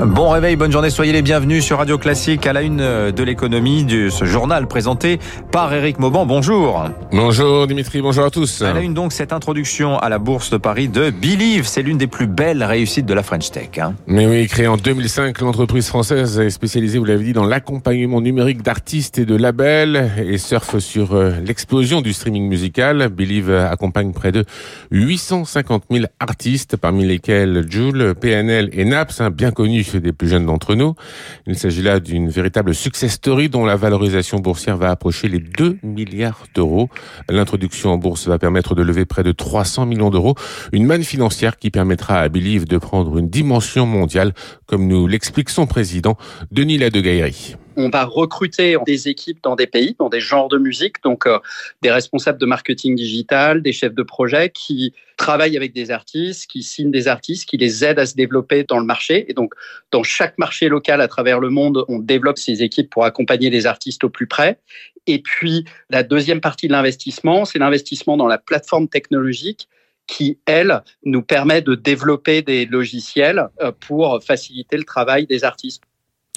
Bon réveil, bonne journée, soyez les bienvenus sur Radio Classique à la une de l'économie de ce journal présenté par Eric Mauban. Bonjour. Bonjour Dimitri, bonjour à tous. À la une donc cette introduction à la Bourse de Paris de Believe, c'est l'une des plus belles réussites de la French Tech. Hein. Mais oui, créée en 2005, l'entreprise française est spécialisée, vous l'avez dit, dans l'accompagnement numérique d'artistes et de labels et surfe sur euh, l'explosion du streaming musical. Believe accompagne près de 850 000 artistes, parmi lesquels Jules, PNL et Naps, hein, bien connus des plus jeunes d'entre nous. Il s'agit là d'une véritable success story dont la valorisation boursière va approcher les 2 milliards d'euros. L'introduction en bourse va permettre de lever près de 300 millions d'euros, une manne financière qui permettra à Believe de prendre une dimension mondiale, comme nous l'explique son président, Denis Ladegaillerie on va recruter des équipes dans des pays, dans des genres de musique, donc euh, des responsables de marketing digital, des chefs de projet qui travaillent avec des artistes, qui signent des artistes, qui les aident à se développer dans le marché. Et donc, dans chaque marché local à travers le monde, on développe ces équipes pour accompagner les artistes au plus près. Et puis, la deuxième partie de l'investissement, c'est l'investissement dans la plateforme technologique qui, elle, nous permet de développer des logiciels euh, pour faciliter le travail des artistes.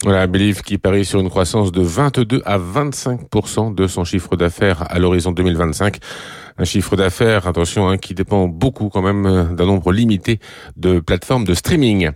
Voilà, Believe qui parie sur une croissance de 22 à 25% de son chiffre d'affaires à l'horizon 2025. Un chiffre d'affaires, attention, hein, qui dépend beaucoup quand même euh, d'un nombre limité de plateformes de streaming.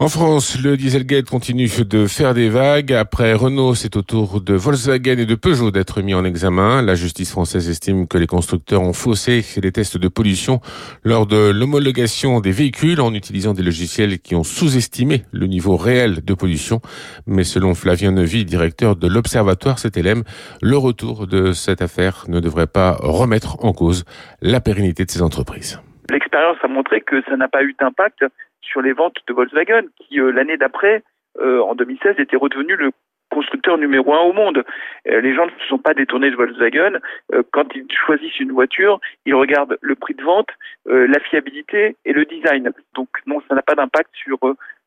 En France, le Dieselgate continue de faire des vagues. Après Renault, c'est au tour de Volkswagen et de Peugeot d'être mis en examen. La justice française estime que les constructeurs ont faussé les tests de pollution lors de l'homologation des véhicules en utilisant des logiciels qui ont sous-estimé le niveau réel de pollution. Mais selon Flavien Neuvy, directeur de l'Observatoire CTLM, le retour de cette affaire ne devrait pas remettre en cause la pérennité de ces entreprises. L'expérience a montré que ça n'a pas eu d'impact sur les ventes de Volkswagen, qui euh, l'année d'après, euh, en 2016, était redevenu le constructeur numéro un au monde. Euh, les gens ne se sont pas détournés de Volkswagen. quand ils choisissent une voiture, ils regardent le prix de vente, la fiabilité et le design. Donc non, ça n'a pas d'impact sur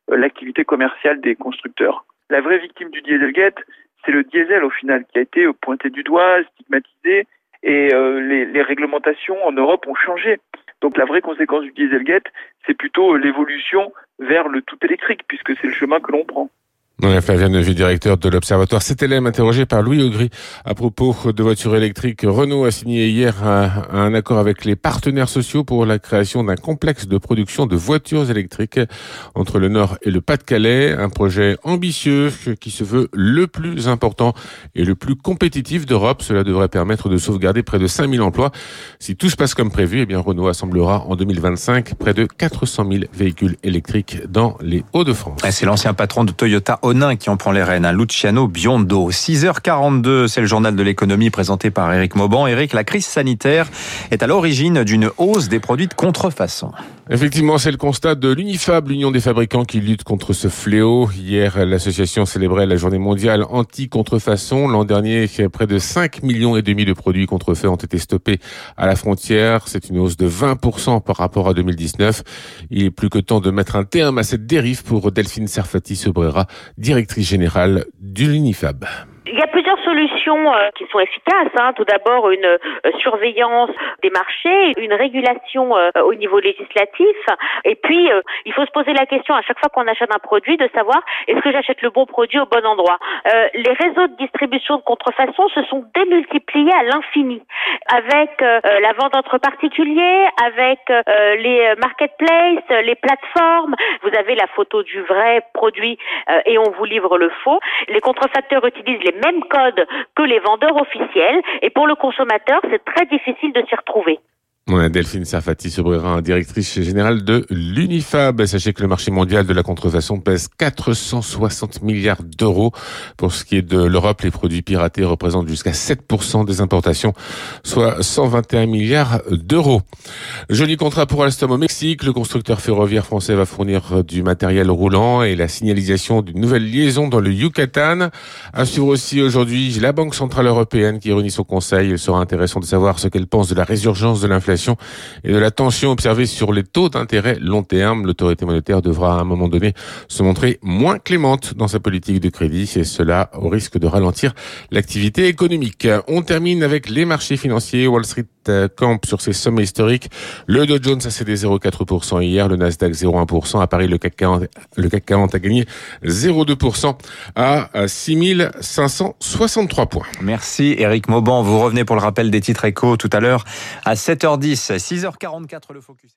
l'activité commerciale des constructeurs. La vraie victime du Dieselgate, c'est le diesel au final, qui a été pointé du doigt, stigmatisé, et les, les réglementations en Europe ont changé. Donc la vraie conséquence du Dieselgate, c'est plutôt l'évolution vers le tout électrique, puisque c'est le chemin que l'on prend. Ouais, Flavien Nevy, directeur de l'Observatoire CTLM, interrogé par Louis Augry à propos de voitures électriques. Renault a signé hier un, accord avec les partenaires sociaux pour la création d'un complexe de production de voitures électriques entre le Nord et le Pas-de-Calais. Un projet ambitieux qui se veut le plus important et le plus compétitif d'Europe. Cela devrait permettre de sauvegarder près de 5000 emplois. Si tout se passe comme prévu, eh bien Renault assemblera en 2025 près de 400 000 véhicules électriques dans les Hauts-de-France. C'est l'ancien patron de Toyota Onin qui en prend les rênes, un Luciano Biondo. 6h42, c'est le journal de l'économie présenté par Eric Mauban. Eric, la crise sanitaire est à l'origine d'une hausse des produits de contrefaçon. Effectivement, c'est le constat de l'UNIFAB, l'Union des fabricants qui lutte contre ce fléau. Hier, l'association célébrait la journée mondiale anti-contrefaçon. L'an dernier, près de 5 millions et demi de produits contrefaits ont été stoppés à la frontière. C'est une hausse de 20% par rapport à 2019. Il est plus que temps de mettre un terme à cette dérive pour Delphine Serfati Sobrera, directrice générale de l'UNIFAB. Il y a plusieurs solutions euh, qui sont efficaces. Hein. Tout d'abord, une euh, surveillance des marchés, une régulation euh, au niveau législatif. Et puis, il faut se poser la question à chaque fois qu'on achète un produit de savoir est-ce que j'achète le bon produit au bon endroit? les réseaux de distribution de contrefaçon se sont démultipliés à l'infini avec la vente entre particuliers, avec les marketplaces, les plateformes. Vous avez la photo du vrai produit et on vous livre le faux. Les contrefacteurs utilisent les mêmes codes que les vendeurs officiels et pour le consommateur, c'est très difficile de s'y retrouver. Delphine Sarfati Sobrera, directrice générale de l'Unifab. Sachez que le marché mondial de la contrefaçon pèse 460 milliards d'euros. Pour ce qui est de l'Europe, les produits piratés représentent jusqu'à 7% des importations, soit 121 milliards d'euros. Joli contrat pour Alstom au Mexique. Le constructeur ferroviaire français va fournir du matériel roulant et la signalisation d'une nouvelle liaison dans le Yucatan. À suivre aussi aujourd'hui la Banque Centrale Européenne qui réunit son conseil. Il sera intéressant de savoir ce qu'elle pense de la résurgence de l'inflation et de la tension observée sur les taux d'intérêt long terme, l'autorité monétaire devra à un moment donné se montrer moins clémente dans sa politique de crédit et cela au risque de ralentir l'activité économique. On termine avec les marchés financiers. Wall Street euh, campe sur ses sommets historiques. Le Dow Jones a cédé 0,4% hier, le Nasdaq 0,1%. À Paris, le CAC 40, le CAC 40 a gagné 0,2% à 6563 points. Merci Eric Mauban. Vous revenez pour le rappel des titres échos tout à l'heure à 7h10, 6h44 le focus.